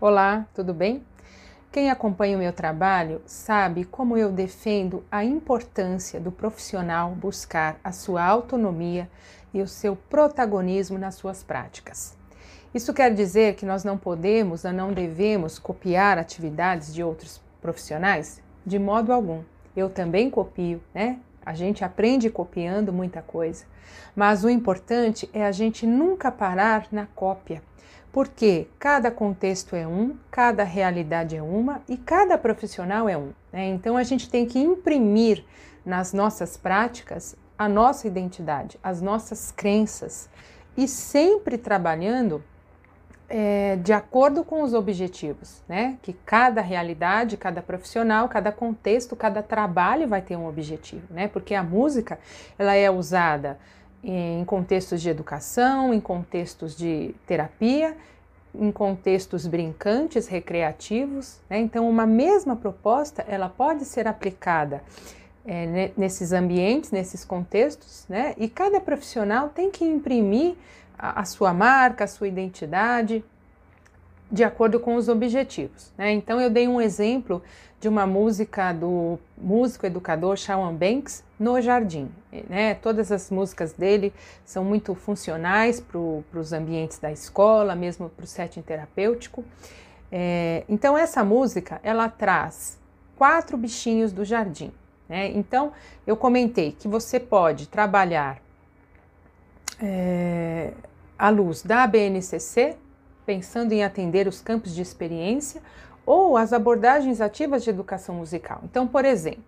Olá, tudo bem? Quem acompanha o meu trabalho sabe como eu defendo a importância do profissional buscar a sua autonomia e o seu protagonismo nas suas práticas. Isso quer dizer que nós não podemos ou não devemos copiar atividades de outros profissionais? De modo algum. Eu também copio, né? A gente aprende copiando muita coisa. Mas o importante é a gente nunca parar na cópia porque cada contexto é um, cada realidade é uma e cada profissional é um. Né? Então a gente tem que imprimir nas nossas práticas a nossa identidade, as nossas crenças e sempre trabalhando é, de acordo com os objetivos, né? Que cada realidade, cada profissional, cada contexto, cada trabalho vai ter um objetivo, né? Porque a música ela é usada em contextos de educação, em contextos de terapia, em contextos brincantes, recreativos. Né? Então, uma mesma proposta ela pode ser aplicada é, nesses ambientes, nesses contextos, né? e cada profissional tem que imprimir a, sua marca, a sua identidade, de acordo com os objetivos. Né? Então, eu dei um exemplo de uma música do músico educador Shawn Banks no Jardim. Né? Todas as músicas dele são muito funcionais para os ambientes da escola, mesmo para o setting terapêutico. É, então, essa música ela traz quatro bichinhos do jardim. Né? Então, eu comentei que você pode trabalhar é, à luz da BNCC, pensando em atender os campos de experiência ou as abordagens ativas de educação musical. Então, por exemplo,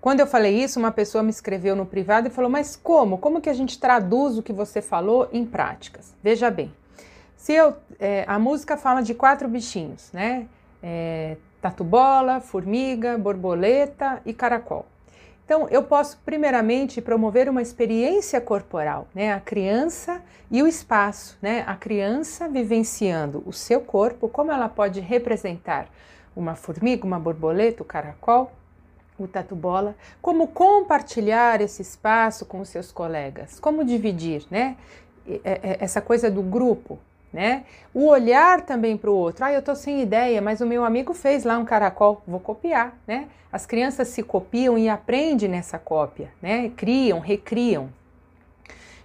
quando eu falei isso, uma pessoa me escreveu no privado e falou: Mas como? Como que a gente traduz o que você falou em práticas? Veja bem, se eu, é, a música fala de quatro bichinhos, né? É, tatu-bola, formiga, borboleta e caracol. Então, eu posso primeiramente promover uma experiência corporal, né? A criança e o espaço, né? A criança vivenciando o seu corpo, como ela pode representar uma formiga, uma borboleta, o caracol, o tatu-bola, como compartilhar esse espaço com os seus colegas, como dividir, né? Essa coisa do grupo, né? O olhar também para o outro. Ah, eu estou sem ideia, mas o meu amigo fez lá um caracol, vou copiar, né? As crianças se copiam e aprendem nessa cópia, né? Criam, recriam.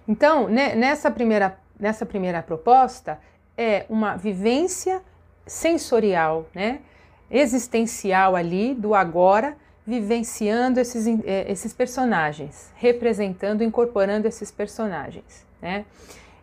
Então, né, nessa, primeira, nessa primeira proposta, é uma vivência sensorial, né? Existencial ali, do agora, vivenciando esses, eh, esses personagens, representando, incorporando esses personagens, né?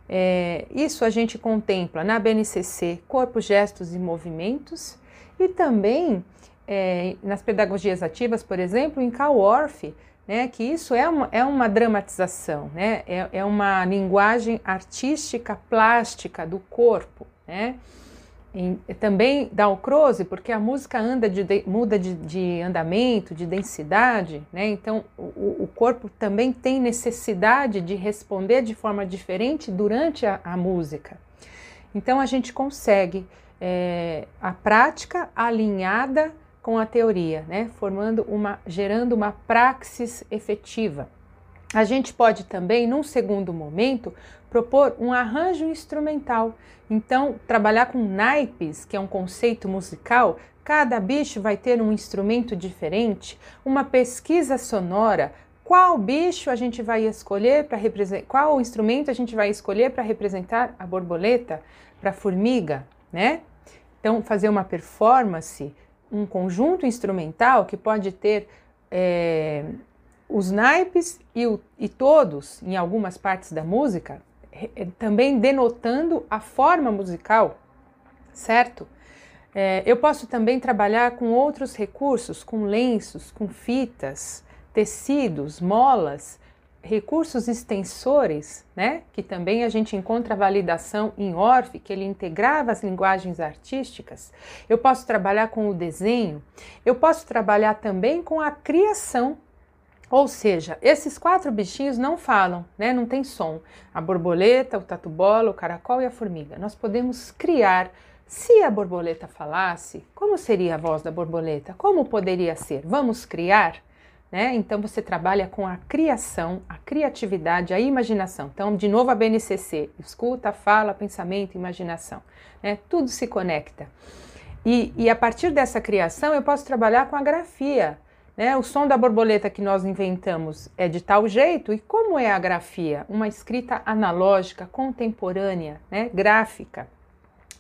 É, isso a gente contempla na BNCC corpo, gestos e movimentos e também é, nas pedagogias ativas, por exemplo, em Kaworth, né, que isso é uma, é uma dramatização, né, é, é uma linguagem artística plástica do corpo. Né, em, também dá o Croze, porque a música anda de, de, muda de, de, andamento, de densidade, né? então o, o, corpo também tem necessidade de responder de forma diferente durante a, a música. Então a gente consegue é, a prática alinhada com a teoria, né? formando uma, gerando uma praxis efetiva. A gente pode também, num segundo momento, propor um arranjo instrumental. Então, trabalhar com naipes, que é um conceito musical, cada bicho vai ter um instrumento diferente, uma pesquisa sonora. Qual bicho a gente vai escolher para representar? Qual instrumento a gente vai escolher para representar a borboleta, para a formiga, né? Então, fazer uma performance, um conjunto instrumental que pode ter é, os naipes e, o, e todos, em algumas partes da música, eh, também denotando a forma musical, certo? É, eu posso também trabalhar com outros recursos, com lenços, com fitas, tecidos, molas, recursos extensores, né? Que também a gente encontra validação em Orff, que ele integrava as linguagens artísticas. Eu posso trabalhar com o desenho, eu posso trabalhar também com a criação ou seja, esses quatro bichinhos não falam, né? não tem som. A borboleta, o tatu-bola, o caracol e a formiga. Nós podemos criar. Se a borboleta falasse, como seria a voz da borboleta? Como poderia ser? Vamos criar? né? Então você trabalha com a criação, a criatividade, a imaginação. Então, de novo a BNCC, escuta, fala, pensamento, imaginação, né? Tudo se conecta. E, e a partir dessa criação eu posso trabalhar com a grafia, né? O som da borboleta que nós inventamos é de tal jeito, e como é a grafia? Uma escrita analógica, contemporânea, né? gráfica,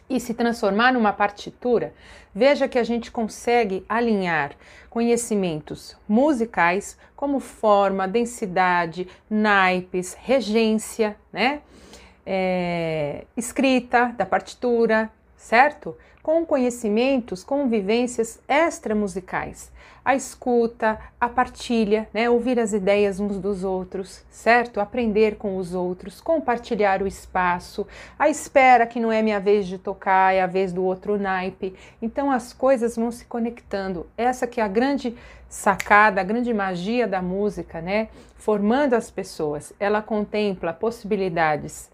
e se transformar numa partitura, veja que a gente consegue alinhar conhecimentos musicais como forma, densidade, naipes, regência, né? É, escrita da partitura, certo? Com conhecimentos, com vivências extramusicais a escuta, a partilha, né? ouvir as ideias uns dos outros, certo? Aprender com os outros, compartilhar o espaço, a espera que não é minha vez de tocar, é a vez do outro naipe. Então as coisas vão se conectando. Essa que é a grande sacada, a grande magia da música, né? Formando as pessoas. Ela contempla possibilidades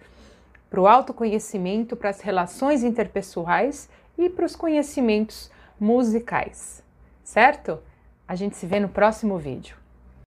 para o autoconhecimento, para as relações interpessoais e para os conhecimentos musicais, certo? A gente se vê no próximo vídeo.